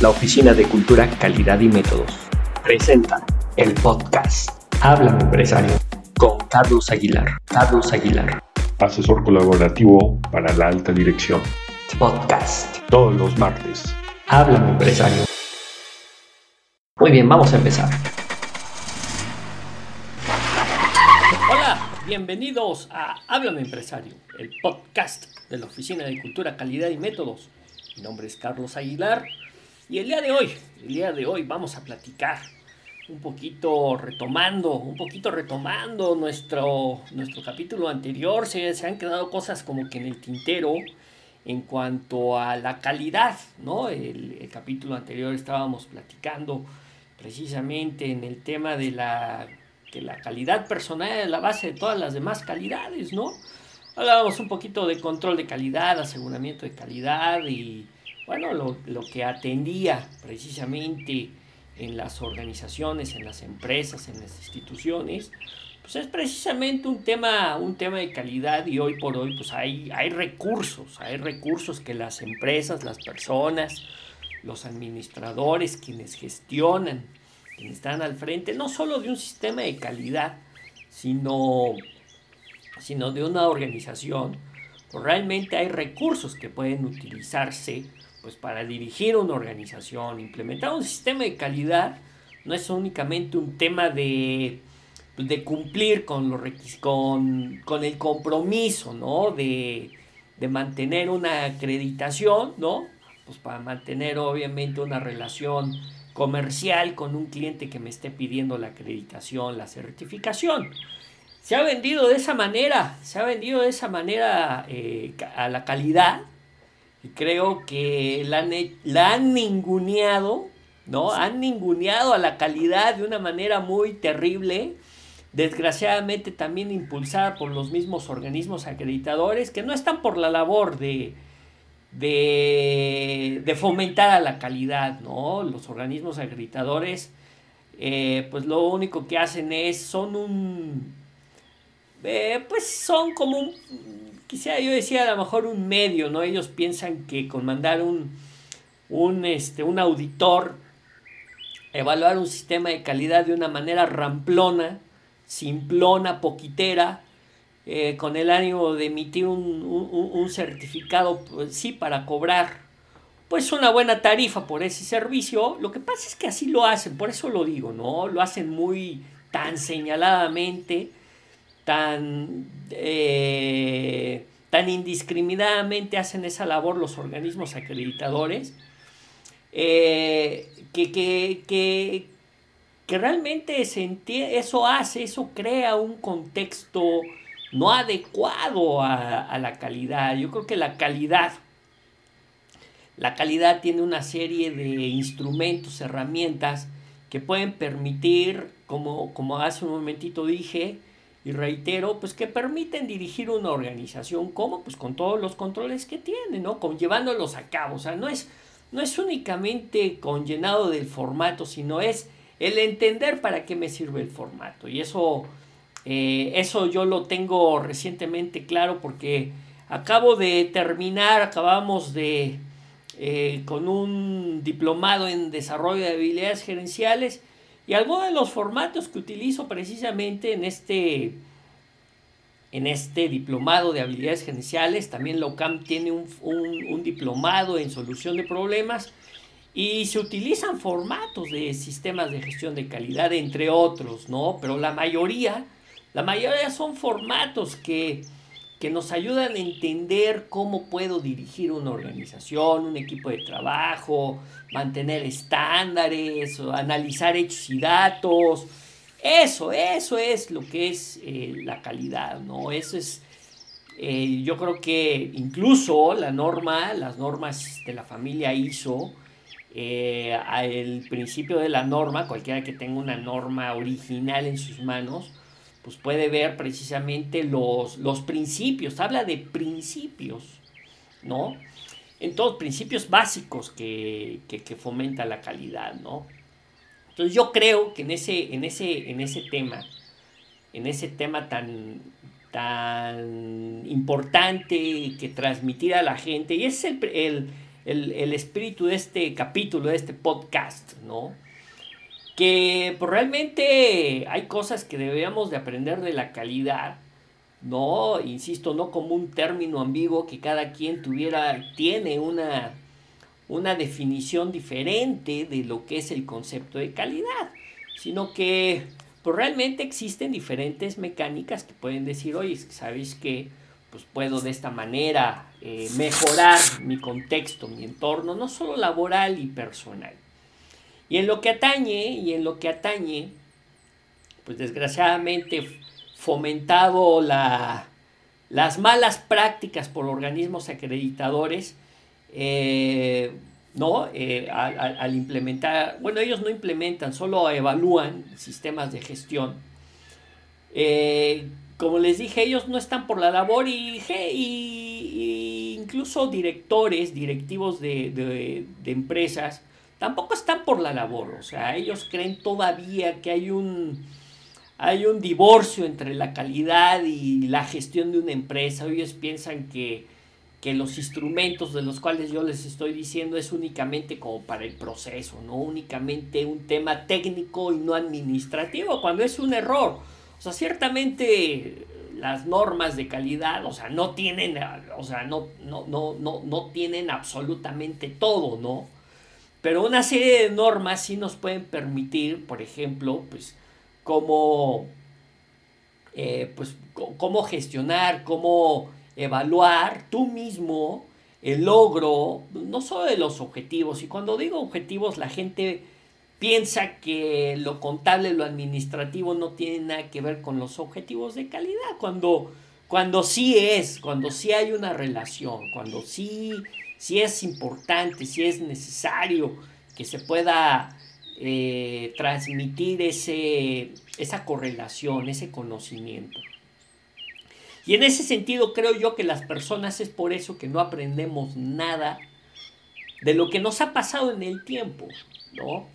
la Oficina de Cultura, Calidad y Métodos, presenta el podcast Háblame Empresario con Carlos Aguilar. Carlos Aguilar. Asesor colaborativo para la alta dirección. Podcast. Todos los martes. Háblame Empresario. Muy bien, vamos a empezar. Hola, bienvenidos a Háblame Empresario, el podcast de la Oficina de Cultura, Calidad y Métodos. Mi nombre es Carlos Aguilar y el día de hoy, el día de hoy vamos a platicar un poquito retomando, un poquito retomando nuestro, nuestro capítulo anterior. Se, se han quedado cosas como que en el tintero en cuanto a la calidad, ¿no? El, el capítulo anterior estábamos platicando precisamente en el tema de la, que la calidad personal es la base de todas las demás calidades, ¿no? Hablábamos un poquito de control de calidad, aseguramiento de calidad y, bueno, lo, lo que atendía precisamente en las organizaciones, en las empresas, en las instituciones, pues es precisamente un tema, un tema de calidad y hoy por hoy pues hay, hay recursos, hay recursos que las empresas, las personas, los administradores, quienes gestionan, quienes están al frente, no solo de un sistema de calidad, sino, sino de una organización, pues realmente hay recursos que pueden utilizarse pues para dirigir una organización, implementar un sistema de calidad no es únicamente un tema de, de cumplir con, los con, con el compromiso, ¿no? De, de mantener una acreditación, ¿no? Pues para mantener obviamente una relación comercial con un cliente que me esté pidiendo la acreditación, la certificación. Se ha vendido de esa manera, se ha vendido de esa manera eh, a la calidad, creo que la han, la han ninguneado, ¿no? Han ninguneado a la calidad de una manera muy terrible, desgraciadamente también impulsada por los mismos organismos acreditadores que no están por la labor de, de, de fomentar a la calidad, ¿no? Los organismos acreditadores, eh, pues lo único que hacen es, son un, eh, pues son como un quisiera yo decía a lo mejor un medio, ¿no? Ellos piensan que con mandar un, un, este, un auditor, evaluar un sistema de calidad de una manera ramplona, simplona, poquitera, eh, con el ánimo de emitir un, un, certificado, pues, sí, para cobrar pues una buena tarifa por ese servicio. Lo que pasa es que así lo hacen, por eso lo digo, ¿no? Lo hacen muy tan señaladamente tan, eh, tan indiscriminadamente hacen esa labor los organismos acreditadores, eh, que, que, que, que, realmente se eso hace, eso crea un contexto no adecuado a, a la calidad. Yo creo que la calidad, la calidad tiene una serie de instrumentos, herramientas que pueden permitir, como, como hace un momentito dije, y reitero, pues que permiten dirigir una organización, ¿cómo? Pues con todos los controles que tiene, ¿no? Con llevándolos a cabo, o sea, no es, no es únicamente con llenado del formato, sino es el entender para qué me sirve el formato. Y eso, eh, eso yo lo tengo recientemente claro porque acabo de terminar, acabamos de, eh, con un diplomado en desarrollo de habilidades gerenciales, y algunos de los formatos que utilizo precisamente en este, en este diplomado de habilidades gerenciales, también la UCAM tiene un, un, diplomado en solución de problemas y se utilizan formatos de sistemas de gestión de calidad, entre otros, ¿no? Pero la mayoría, la mayoría son formatos que que nos ayudan a entender cómo puedo dirigir una organización, un equipo de trabajo, mantener estándares, analizar hechos y datos. Eso, eso es lo que es eh, la calidad, ¿no? Eso es, eh, yo creo que incluso la norma, las normas de la familia ISO, eh, al principio de la norma, cualquiera que tenga una norma original en sus manos, pues puede ver precisamente los, los principios, habla de principios, ¿no? En todos principios básicos que, que, que, fomenta la calidad, ¿no? Entonces yo creo que en ese, en ese, en ese tema, en ese tema tan, tan importante que transmitir a la gente, y es el, el, el, espíritu de este capítulo, de este podcast, ¿no? Que pues, realmente hay cosas que deberíamos de aprender de la calidad, ¿no? Insisto, no como un término ambiguo que cada quien tuviera, tiene una, una definición diferente de lo que es el concepto de calidad, sino que pues realmente existen diferentes mecánicas que pueden decir, oye, ¿sabéis que pues puedo de esta manera eh, mejorar mi contexto, mi entorno, no solo laboral y personal. Y en lo que atañe, y en lo que atañe, pues desgraciadamente fomentado la, las malas prácticas por organismos acreditadores, eh, ¿no? Eh, al, implementar, bueno, ellos no implementan, solo evalúan sistemas de gestión como les dije, ellos no están por la labor y, y, incluso directores, directivos de, empresas, tampoco están por la labor. O sea, ellos creen todavía que hay un, hay un divorcio entre la calidad y la gestión de una empresa. Ellos piensan que, que los instrumentos de los cuales yo les estoy diciendo es únicamente como para el proceso, no únicamente un tema técnico y no administrativo, cuando es un error. O sea, ciertamente las normas de calidad, o sea, no tienen, o sea, no, no, no, no, no tienen absolutamente todo, ¿no? Pero una serie de normas sí nos pueden permitir, por ejemplo, pues, cómo, eh, pues, cómo gestionar, cómo evaluar tú mismo el logro, no solo de los objetivos, y cuando digo objetivos, la gente piensa que lo contable, lo administrativo no tiene nada que ver con los objetivos de calidad, cuando, cuando sí es, cuando sí hay una relación, cuando sí, sí es importante, sí es necesario que se pueda eh, transmitir ese, esa correlación, ese conocimiento. Y en ese sentido creo yo que las personas es por eso que no aprendemos nada de lo que nos ha pasado en el tiempo, ¿no?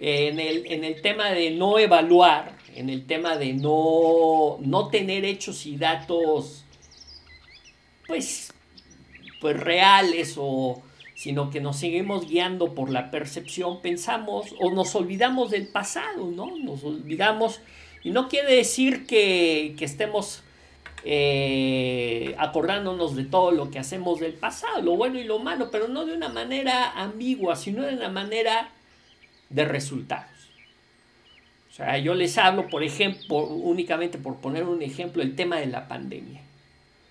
en el, tema de no evaluar, en el tema de no, no tener hechos y datos, pues, pues reales o sino que nos seguimos guiando por la percepción, pensamos o nos olvidamos del pasado, ¿no? Nos olvidamos, y no quiere decir que, estemos eh, acordándonos de todo lo que hacemos del pasado, lo bueno y lo malo, pero no de una manera ambigua, sino de una manera de resultados. O sea, yo les hablo, por ejemplo, únicamente por poner un ejemplo, el tema de la pandemia.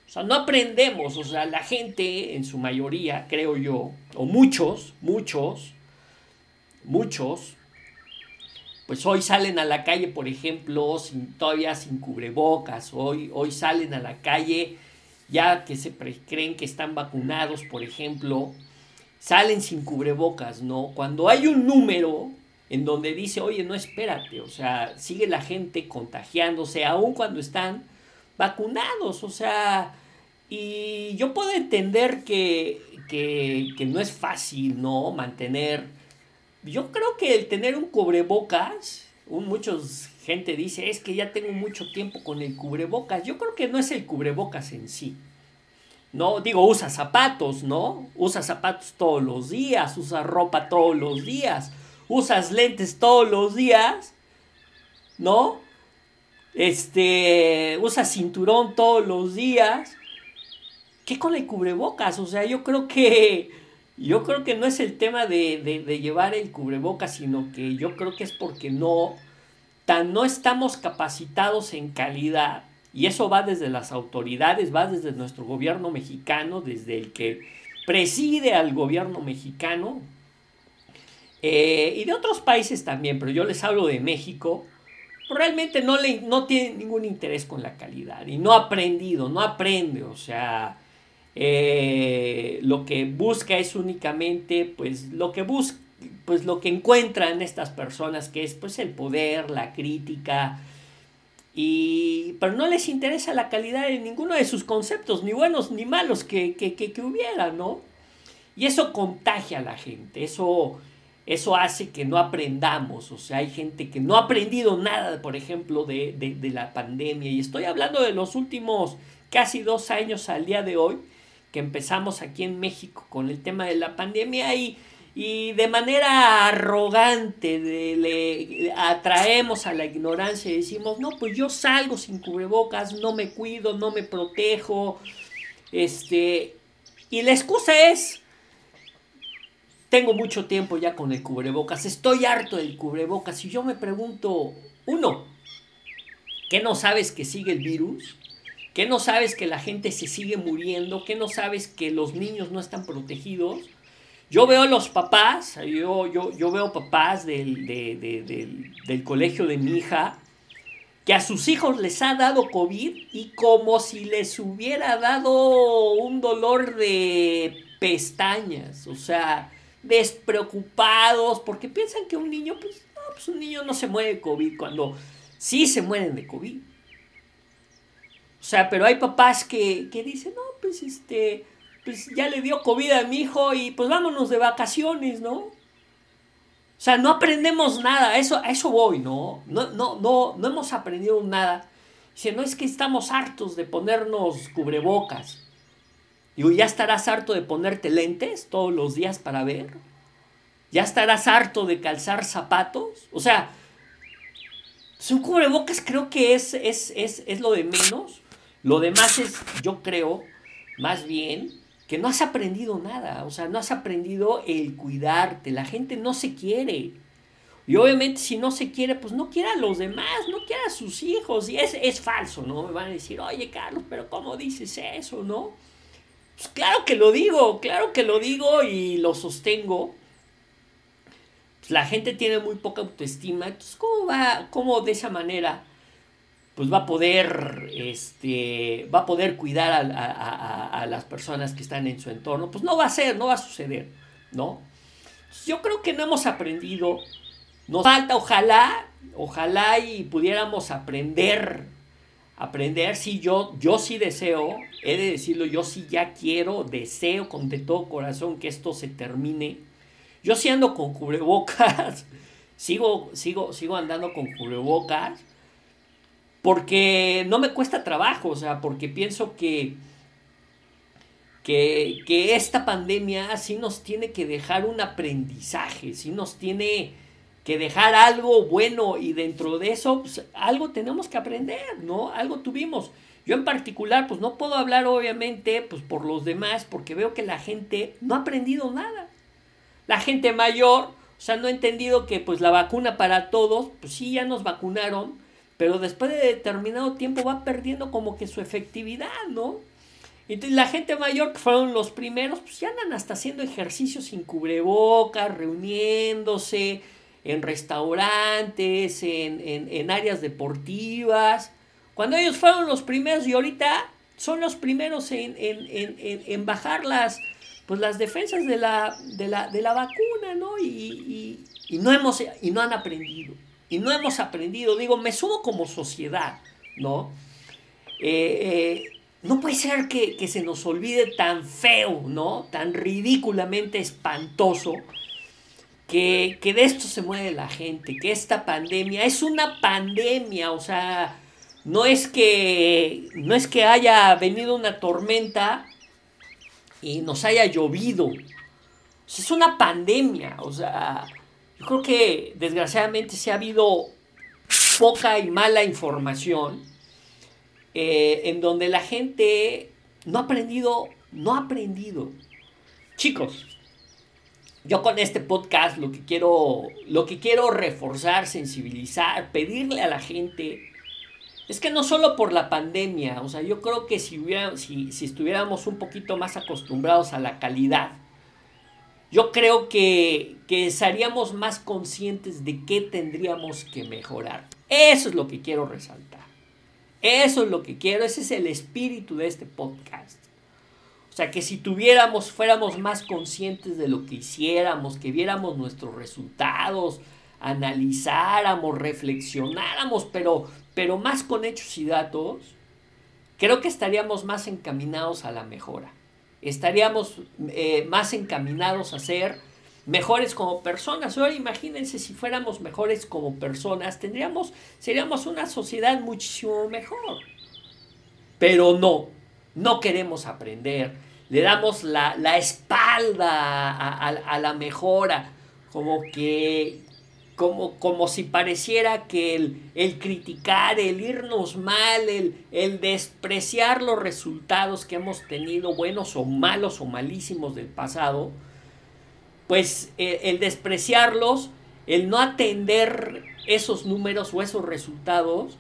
O sea, no aprendemos, o sea, la gente en su mayoría, creo yo, o muchos, muchos, muchos, pues hoy salen a la calle, por ejemplo, sin, todavía sin cubrebocas, hoy, hoy salen a la calle ya que se creen que están vacunados, por ejemplo, salen sin cubrebocas, ¿no? Cuando hay un número en donde dice, oye, no espérate, o sea, sigue la gente contagiándose, aun cuando están vacunados, o sea, y yo puedo entender que, que, no es fácil, ¿no? Mantener, yo creo que el tener un cubrebocas, un, muchos gente dice, es que ya tengo mucho tiempo con el cubrebocas, yo creo que no es el cubrebocas en sí, ¿no? Digo, usa zapatos, ¿no? Usa zapatos todos los días, usa ropa todos los días, usas lentes todos los días, ¿no? Este, usas cinturón todos los días. ¿Qué con el cubrebocas? O sea, yo creo que, yo creo que no es el tema de, de llevar el cubrebocas, sino que yo creo que es porque no, tan no estamos capacitados en calidad y eso va desde las autoridades, va desde nuestro gobierno mexicano, desde el que preside al gobierno mexicano eh, y de otros países también, pero yo les hablo de México. Realmente no, le, no tiene ningún interés con la calidad y no ha aprendido, no aprende, o sea, eh, lo que busca es únicamente pues lo que busca pues lo que encuentran estas personas que es pues el poder, la crítica, y, pero no les interesa la calidad de ninguno de sus conceptos, ni buenos ni malos que, que, hubiera, ¿no? Y eso contagia a la gente, eso, eso hace que no aprendamos, o sea, hay gente que no ha aprendido nada, por ejemplo, de, de, la pandemia, y estoy hablando de los últimos casi dos años al día de hoy, que empezamos aquí en México con el tema de la pandemia y, y de manera arrogante le atraemos a la ignorancia y decimos, no, pues yo salgo sin cubrebocas, no me cuido, no me protejo, este, y la excusa es, tengo mucho tiempo ya con el cubrebocas, estoy harto del cubrebocas y yo me pregunto, uno, ¿qué no sabes que sigue el virus? ¿Qué no sabes que la gente se sigue muriendo? ¿Qué no sabes que los niños no están protegidos? Yo veo a los papás, yo, yo, yo veo papás del, del colegio de mi hija, que a sus hijos les ha dado COVID y como si les hubiera dado un dolor de pestañas, o sea, despreocupados, porque piensan que un niño, pues, no, pues un niño no se muere de COVID, cuando sí se mueren de COVID. O sea, pero hay papás que, que dicen, no, pues este, pues ya le dio COVID a mi hijo y pues vámonos de vacaciones, ¿no? O sea, no aprendemos nada, eso, a eso voy, ¿no? No, no, no, no hemos aprendido nada. Dice, no es que estamos hartos de ponernos cubrebocas. Digo, ¿ya estarás harto de ponerte lentes todos los días para ver? ¿Ya estarás harto de calzar zapatos? O sea, un cubrebocas creo que es, es, es, es lo de menos. Lo demás es, yo creo, más bien, que no has aprendido nada, o sea, no has aprendido el cuidarte, la gente no se quiere. Y obviamente si no se quiere, pues no quiera a los demás, no quiera a sus hijos. Y es, es falso, ¿no? Me van a decir, oye Carlos, pero ¿cómo dices eso, no? Pues claro que lo digo, claro que lo digo y lo sostengo. Pues la gente tiene muy poca autoestima, entonces ¿cómo va, cómo de esa manera pues va a poder, este, va a poder cuidar a, las personas que están en su entorno. Pues no va a ser, no va a suceder, ¿no? Yo creo que no hemos aprendido. Nos falta, ojalá, ojalá y pudiéramos aprender, aprender, sí, yo, yo sí deseo, he de decirlo, yo sí ya quiero, deseo con de todo corazón que esto se termine. Yo sí ando con cubrebocas, sigo, sigo, sigo andando con cubrebocas porque no me cuesta trabajo, o sea, porque pienso que, que, esta pandemia sí nos tiene que dejar un aprendizaje, sí nos tiene que dejar algo bueno y dentro de eso pues, algo tenemos que aprender, ¿no? Algo tuvimos. Yo en particular, pues no puedo hablar obviamente pues por los demás porque veo que la gente no ha aprendido nada. La gente mayor, o sea, no ha entendido que pues la vacuna para todos, pues sí, ya nos vacunaron, pero después de determinado tiempo va perdiendo como que su efectividad, ¿no? Entonces la gente mayor que fueron los primeros, pues ya andan hasta haciendo ejercicios sin cubrebocas, reuniéndose en restaurantes, en, áreas deportivas. Cuando ellos fueron los primeros y ahorita son los primeros en, bajar las, pues las defensas de la, de la, vacuna, ¿no? Y, no hemos, y no han aprendido y no hemos aprendido, digo, me subo como sociedad, ¿no? Eh, eh, no puede ser que, se nos olvide tan feo, ¿no? Tan ridículamente espantoso, que, que, de esto se mueve la gente, que esta pandemia es una pandemia, o sea, no es que, no es que haya venido una tormenta y nos haya llovido, es una pandemia, o sea, yo creo que desgraciadamente se ha habido poca y mala información eh, en donde la gente no ha aprendido, no ha aprendido. Chicos, yo con este podcast lo que quiero, lo que quiero reforzar, sensibilizar, pedirle a la gente es que no solo por la pandemia, o sea, yo creo que si, hubiera, si, si estuviéramos un poquito más acostumbrados a la calidad, yo creo que, que seríamos más conscientes de qué tendríamos que mejorar. Eso es lo que quiero resaltar. Eso es lo que quiero, ese es el espíritu de este podcast. O sea, que si tuviéramos, fuéramos más conscientes de lo que hiciéramos, que viéramos nuestros resultados, analizáramos, reflexionáramos, pero, pero más con hechos y datos, creo que estaríamos más encaminados a la mejora estaríamos eh, más encaminados a ser mejores como personas. Ahora imagínense si fuéramos mejores como personas, tendríamos, seríamos una sociedad muchísimo mejor. Pero no, no queremos aprender. Le damos la, espalda a, la mejora, como que, como, como si pareciera que el, criticar, el irnos mal, el, el, despreciar los resultados que hemos tenido, buenos o malos o malísimos del pasado, pues eh, el despreciarlos, el no atender esos números o esos resultados,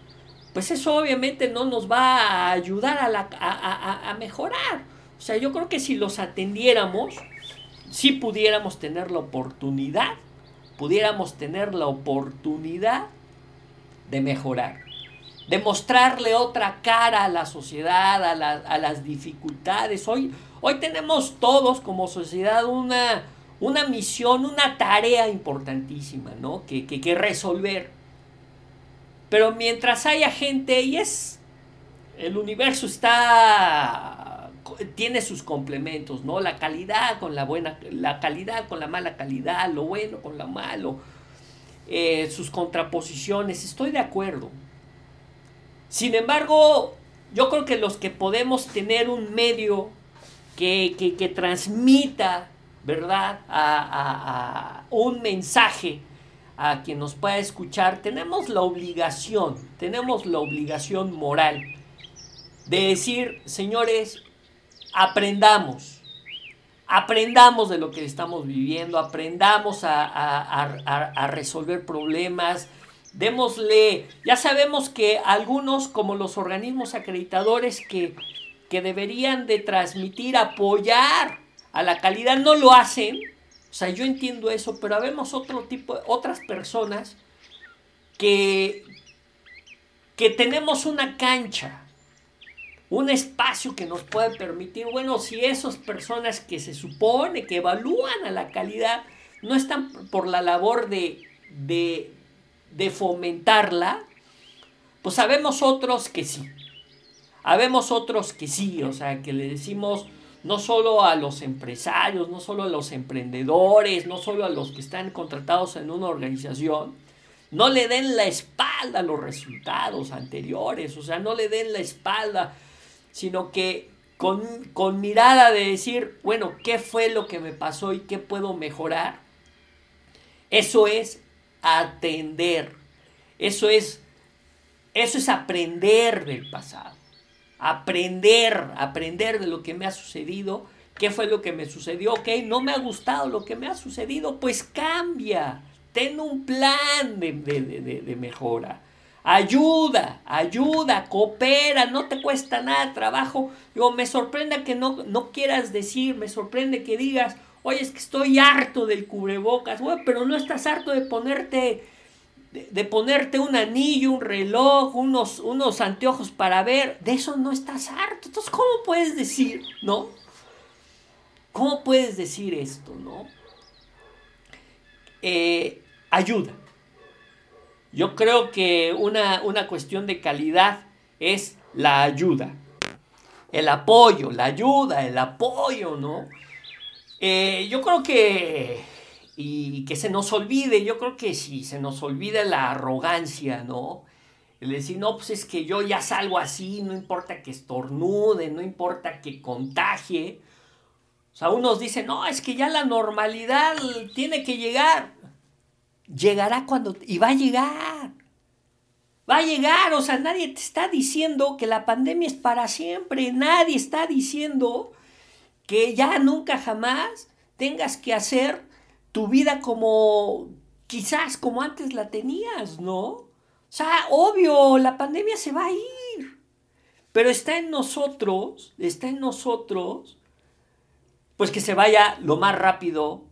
pues eso obviamente no nos va a ayudar a, a, mejorar. O sea, yo creo que si los atendiéramos, si pudiéramos tener la oportunidad, pudiéramos tener la oportunidad de mejorar, de mostrarle otra cara a la sociedad, a, las dificultades. Hoy, hoy tenemos todos como sociedad una, una misión, una tarea importantísima, ¿no? Que, que, que resolver. Pero mientras haya gente, y es, el universo está, tiene sus complementos, ¿no? La calidad con la buena, la calidad con la mala calidad, lo bueno con lo malo, eh, sus contraposiciones, estoy de acuerdo. Sin embargo, yo creo que los que podemos tener un medio que, que, transmita, ¿verdad?, a, a un mensaje a quien nos pueda escuchar, tenemos la obligación, tenemos la obligación moral de decir, señores, aprendamos, aprendamos de lo que estamos viviendo, aprendamos a, resolver problemas, démosle, ya sabemos que algunos como los organismos acreditadores que, que deberían de transmitir, apoyar a la calidad, no lo hacen, o sea, yo entiendo eso, pero vemos otro tipo, otras personas que, que tenemos una cancha, un espacio que nos puede permitir, bueno, si esas personas que se supone que evalúan a la calidad no están por la labor de, de, de fomentarla, pues sabemos otros que sí. Habemos otros que sí, o sea, que le decimos, no solo a los empresarios, no solo a los emprendedores, no solo a los que están contratados en una organización, no le den la espalda a los resultados anteriores, o sea, no le den la espalda, sino que con, con mirada de decir, bueno, ¿qué fue lo que me pasó y qué puedo mejorar? Eso es atender, eso es, eso es aprender del pasado aprender, aprender de lo que me ha sucedido. ¿Qué fue lo que me sucedió? Ok, no me ha gustado lo que me ha sucedido, pues cambia. Ten un plan de, mejora. Ayuda, ayuda, coopera, no te cuesta nada trabajo. Yo me sorprende que no, no quieras decir, me sorprende que digas, oye, es que estoy harto del cubrebocas, bueno, pero no estás harto de ponerte de, ponerte un anillo, un reloj, unos, unos anteojos para ver, de eso no estás harto. Entonces, ¿cómo puedes decir, no? ¿Cómo puedes decir esto, no? Eh, ayuda. Yo creo que una, una cuestión de calidad es la ayuda. El apoyo, la ayuda, el apoyo, ¿no? Eh, yo creo que y que se nos olvide, yo creo que si se nos olvida la arrogancia, ¿no? El decir, no, pues es que yo ya salgo así, no importa que estornude, no importa que contagie. O sea, unos dicen, no, es que ya la normalidad tiene que llegar. Llegará cuando... Y va a llegar. Va a llegar, o sea, nadie te está diciendo que la pandemia es para siempre, nadie está diciendo que ya nunca jamás tengas que hacer tu vida como quizás como antes la tenías, ¿no? O sea, obvio, la pandemia se va a ir. Pero está en nosotros, está en nosotros, pues que se vaya lo más rápido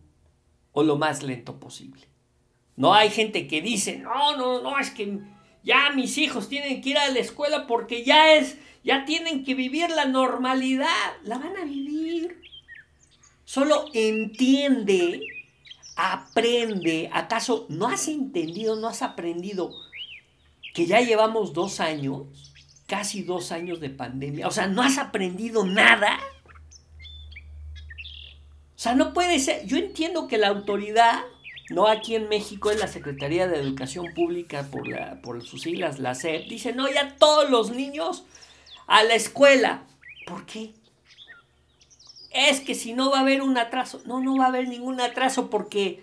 o lo más lento posible. No hay gente que dice, no, no, no, es que ya mis hijos tienen que ir a la escuela porque ya es, ya tienen que vivir la normalidad. La van a vivir. Solo entiende aprende. ¿Acaso no has entendido, no has aprendido que ya llevamos dos años, casi dos años de pandemia? O sea, ¿no has aprendido nada? O sea, no puede ser. Yo entiendo que la autoridad, no aquí en México es la Secretaría de Educación Pública por, la, por sus siglas, la SEP, dice, no, ya todos los niños a la escuela. ¿Por qué? es que si no va a haber un atraso, no, no va a haber ningún atraso porque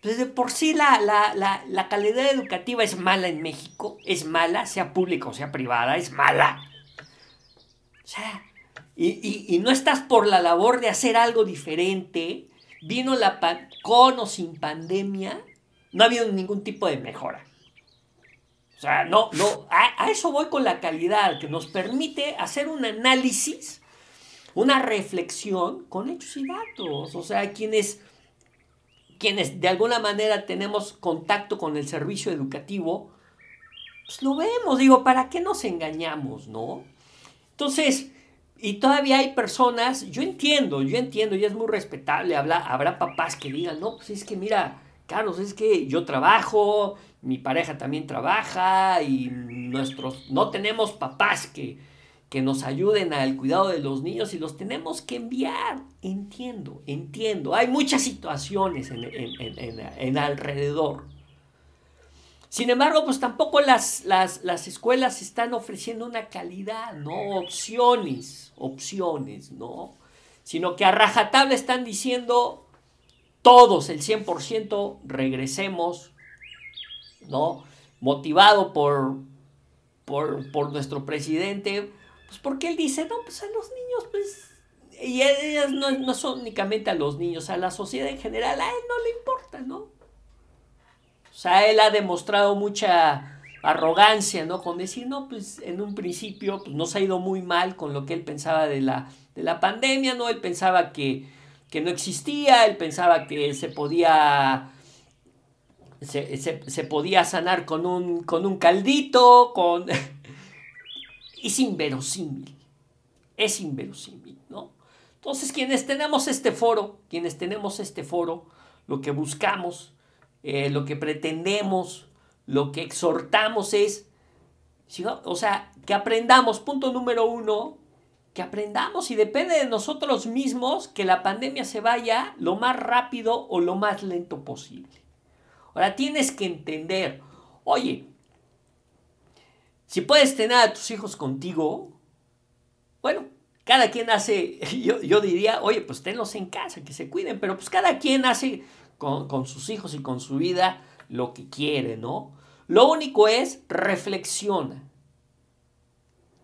pues, de por sí la, la, calidad educativa es mala en México, es mala, sea pública o sea privada, es mala. O sea, y, no estás por la labor de hacer algo diferente, vino la con o sin pandemia, no ha habido ningún tipo de mejora. O sea, no, no, a, a eso voy con la calidad, que nos permite hacer un análisis, una reflexión con hechos y datos. O sea, quienes quienes de alguna manera tenemos contacto con el servicio educativo, pues lo vemos, digo, ¿para qué nos engañamos, no? Entonces, y todavía hay personas, yo entiendo, yo entiendo, y es muy respetable, habla, habrá papás que digan, no, pues es que mira, Carlos, es que yo trabajo, mi pareja también trabaja y nuestros, no tenemos papás que, que nos ayuden al cuidado de los niños y los tenemos que enviar. Entiendo, entiendo. Hay muchas situaciones en, alrededor. Sin embargo, pues tampoco las, las, las, escuelas están ofreciendo una calidad, ¿no? Opciones, opciones, ¿no? Sino que a rajatabla están diciendo todos, el 100%, regresemos, ¿no? Motivado por, por, por nuestro presidente, pues porque él dice, no, pues a los niños, pues, y ellas no, no son únicamente a los niños, a la sociedad en general, a él no le importa, ¿no? O sea, él ha demostrado mucha arrogancia, ¿no? Con decir, no, pues en un principio pues, nos ha ido muy mal con lo que él pensaba de la, de la pandemia, ¿no? Él pensaba que, que no existía, él pensaba que se podía... Se, se podía sanar con un, con un caldito, con... es inverosímil. Es inverosímil, ¿no? Entonces, quienes tenemos este foro, quienes tenemos este foro, lo que buscamos, eh, lo que pretendemos, lo que exhortamos es, o sea, que aprendamos, punto número uno, que aprendamos y depende de nosotros mismos que la pandemia se vaya lo más rápido o lo más lento posible. Ahora tienes que entender, oye, si puedes tener a tus hijos contigo, bueno, cada quien hace, yo, diría, oye, pues tenlos en casa, que se cuiden, pero pues cada quien hace con, con sus hijos y con su vida lo que quiere, ¿no? Lo único es reflexiona.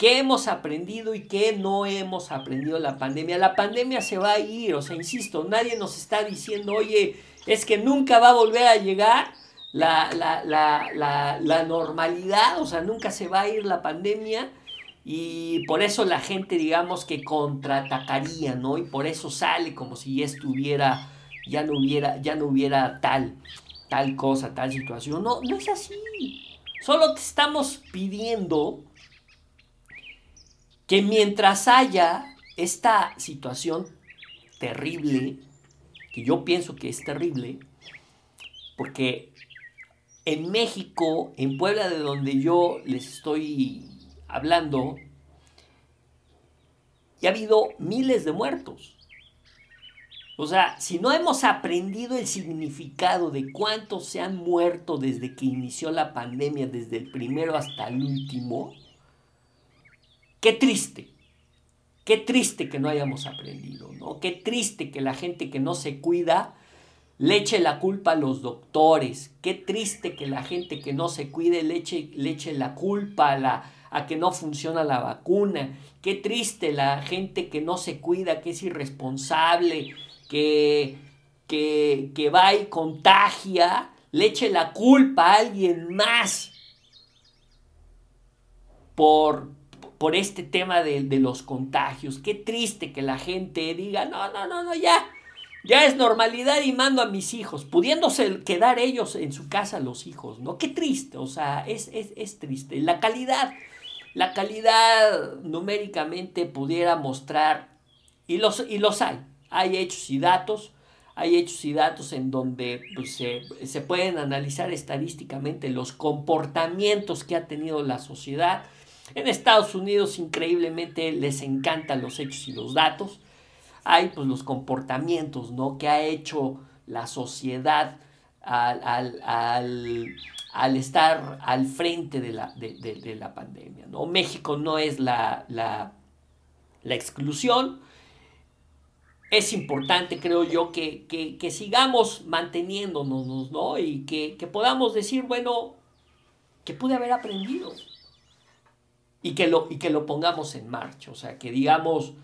¿Qué hemos aprendido y qué no hemos aprendido la pandemia? La pandemia se va a ir, o sea, insisto, nadie nos está diciendo, oye, es que nunca va a volver a llegar la, la, la, la, normalidad, o sea, nunca se va a ir la pandemia y por eso la gente, digamos, que contraatacaría, ¿no? Y por eso sale como si ya estuviera, ya no hubiera, ya no hubiera tal, tal cosa, tal situación. No, no es así. Solo te estamos pidiendo que mientras haya esta situación terrible, que yo pienso que es terrible, porque en México, en Puebla, de donde yo les estoy hablando, ya ha habido miles de muertos. O sea, si no hemos aprendido el significado de cuántos se han muerto desde que inició la pandemia, desde el primero hasta el último, qué triste. Qué triste que no hayamos aprendido, ¿no? Qué triste que la gente que no se cuida le eche la culpa a los doctores. Qué triste que la gente que no se cuide le eche, la culpa a, a que no funciona la vacuna. Qué triste la gente que no se cuida, que es irresponsable, que, que, que va y contagia, le eche la culpa a alguien más por, por este tema de, de los contagios. Qué triste que la gente diga, no, no, no, no, ya ya es normalidad y mando a mis hijos, pudiéndose quedar ellos en su casa los hijos, ¿no? Qué triste, o sea, es, es, triste. La calidad, la calidad numéricamente pudiera mostrar, y los, y los hay, hay hechos y datos, hay hechos y datos en donde pues, se, se pueden analizar estadísticamente los comportamientos que ha tenido la sociedad. En Estados Unidos increíblemente les encantan los hechos y los datos hay pues los comportamientos, ¿no? Que ha hecho la sociedad al, estar al frente de la, de, la, pandemia, ¿no? México no es la, la, exclusión es importante, creo yo, que, sigamos manteniéndonos, ¿no? Y que, podamos decir, bueno, que pude haber aprendido. Y que, lo, y que lo pongamos en marcha. O sea, que digamos,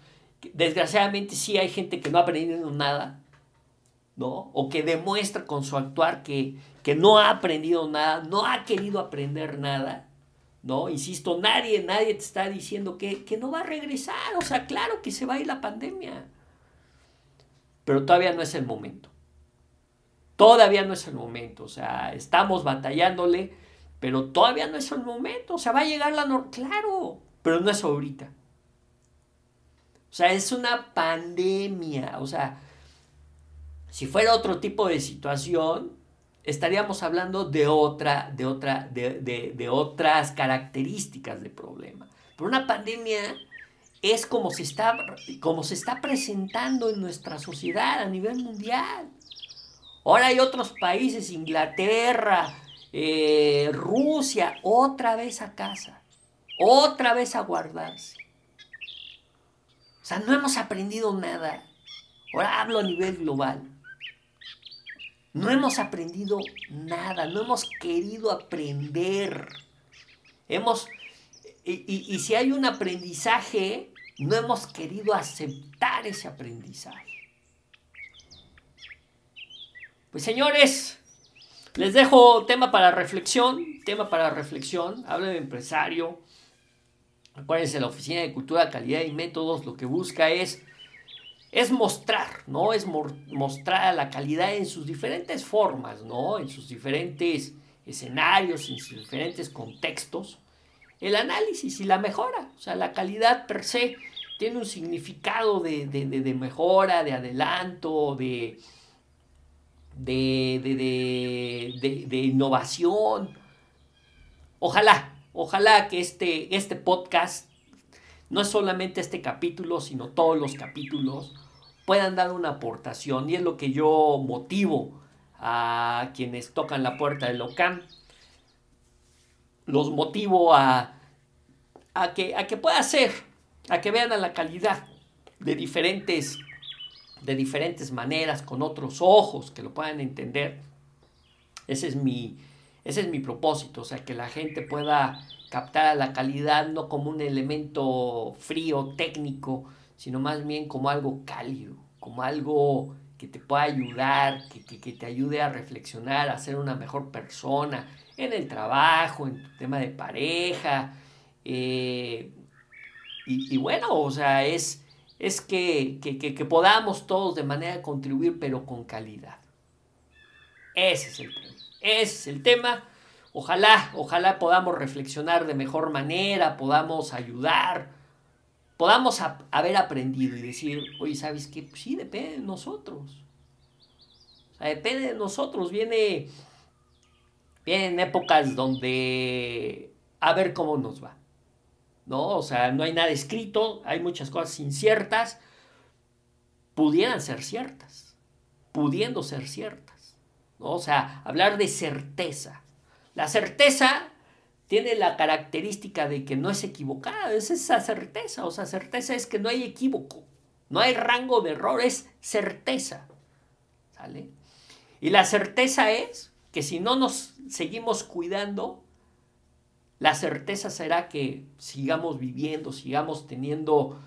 desgraciadamente sí hay gente que no ha aprendido nada, ¿no? O que demuestra con su actuar que, que no ha aprendido nada, no ha querido aprender nada. ¿no? Insisto, nadie, nadie te está diciendo que, que, no va a regresar. O sea, claro que se va a ir la pandemia pero todavía no es el momento. Todavía no es el momento, o sea, estamos batallándole, pero todavía no es el momento, o sea, va a llegar la norma, claro, pero no es ahorita. O sea, es una pandemia, o sea, si fuera otro tipo de situación, estaríamos hablando de otra, de otra, de, de otras características de problema. Pero una pandemia es como se está, como se está presentando en nuestra sociedad a nivel mundial. Ahora hay otros países, Inglaterra, eh, Rusia, otra vez a casa, otra vez a guardarse. O sea, no hemos aprendido nada. Ahora hablo a nivel global. No hemos aprendido nada, no hemos querido aprender. Hemos y, si hay un aprendizaje, no hemos querido aceptar ese aprendizaje. Pues señores, les dejo tema para reflexión, tema para reflexión, hablo de empresario. Acuérdense, la Oficina de Cultura, Calidad y Métodos lo que busca es, es mostrar, ¿no? Es mostrar la calidad en sus diferentes formas, ¿no? En sus diferentes escenarios, en sus diferentes contextos el análisis y la mejora. O sea, la calidad per se tiene un significado de, mejora, de adelanto, de, de, innovación. Ojalá, ojalá que este, este podcast, no es solamente este capítulo, sino todos los capítulos, puedan dar una aportación. Y es lo que yo motivo a quienes tocan la puerta del OCAM los motivo a, que, a que pueda ser, a que vean a la calidad de diferentes, de diferentes maneras, con otros ojos, que lo puedan entender. Ese es mi, ese es mi propósito, o sea, que la gente pueda captar a la calidad no como un elemento frío, técnico, sino más bien como algo cálido, como algo que te pueda ayudar, que, que, te ayude a reflexionar, a ser una mejor persona, en el trabajo, en tu tema de pareja. Eh, y, bueno, o sea, es, es que, que, podamos todos de manera contribuir, pero con calidad. Ese es el tema. Ese es el tema. Ojalá, ojalá podamos reflexionar de mejor manera, podamos ayudar, podamos haber aprendido y decir, oye, ¿sabes qué? Pues sí, depende de nosotros. Depende de nosotros. Viene, Vienen épocas donde a ver cómo nos va. ¿No? O sea, no hay nada escrito, hay muchas cosas inciertas. Pudieran ser ciertas, pudiendo ser ciertas. ¿no? O sea, hablar de certeza. La certeza tiene la característica de que no es equivocada, es esa certeza. O sea, certeza es que no hay equívoco, no hay rango de error, es certeza. ¿Sale? Y la certeza es que si no nos seguimos cuidando, la certeza será que sigamos viviendo, sigamos teniendo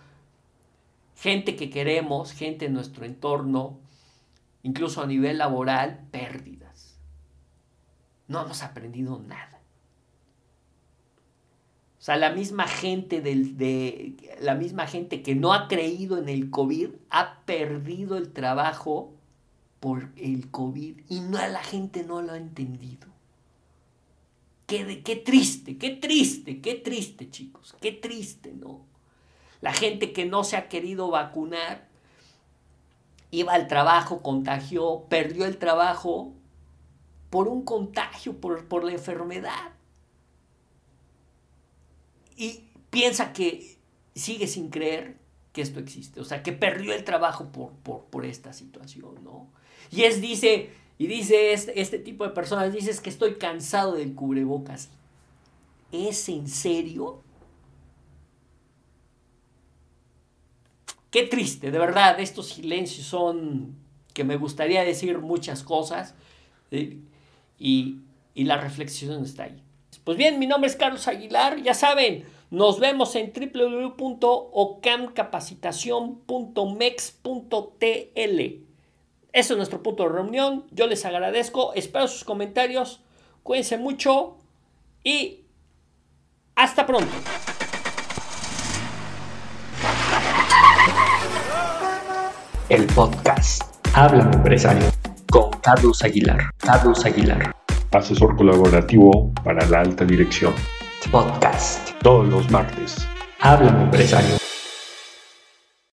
gente que queremos, gente en nuestro entorno, incluso a nivel laboral, pérdidas. No hemos aprendido nada. O sea, la misma gente del, de la misma gente que no ha creído en el COVID ha perdido el trabajo por el COVID y no, la gente no lo ha entendido. Qué, qué triste, qué triste, qué triste, chicos, qué triste, ¿no? La gente que no se ha querido vacunar, iba al trabajo, contagió, perdió el trabajo por un contagio, por, por la enfermedad. Y piensa que sigue sin creer que esto existe, o sea, que perdió el trabajo por, por, por esta situación, ¿no? Y es, dice, y dice este, tipo de personas, dices que estoy cansado del cubrebocas. ¿Es en serio? qué triste, de verdad, estos silencios son que me gustaría decir muchas cosas y, y la reflexión está ahí. Pues bien, mi nombre es Carlos Aguilar, ya saben, nos vemos en www.ocamcapacitación.mex.tl. Eso es nuestro punto de reunión. Yo les agradezco, espero sus comentarios. Cuídense mucho y hasta pronto. El podcast Habla Empresario con Carlos Aguilar. Carlos Aguilar. Asesor colaborativo para la alta dirección. Podcast. Todos los martes. Habla Empresario.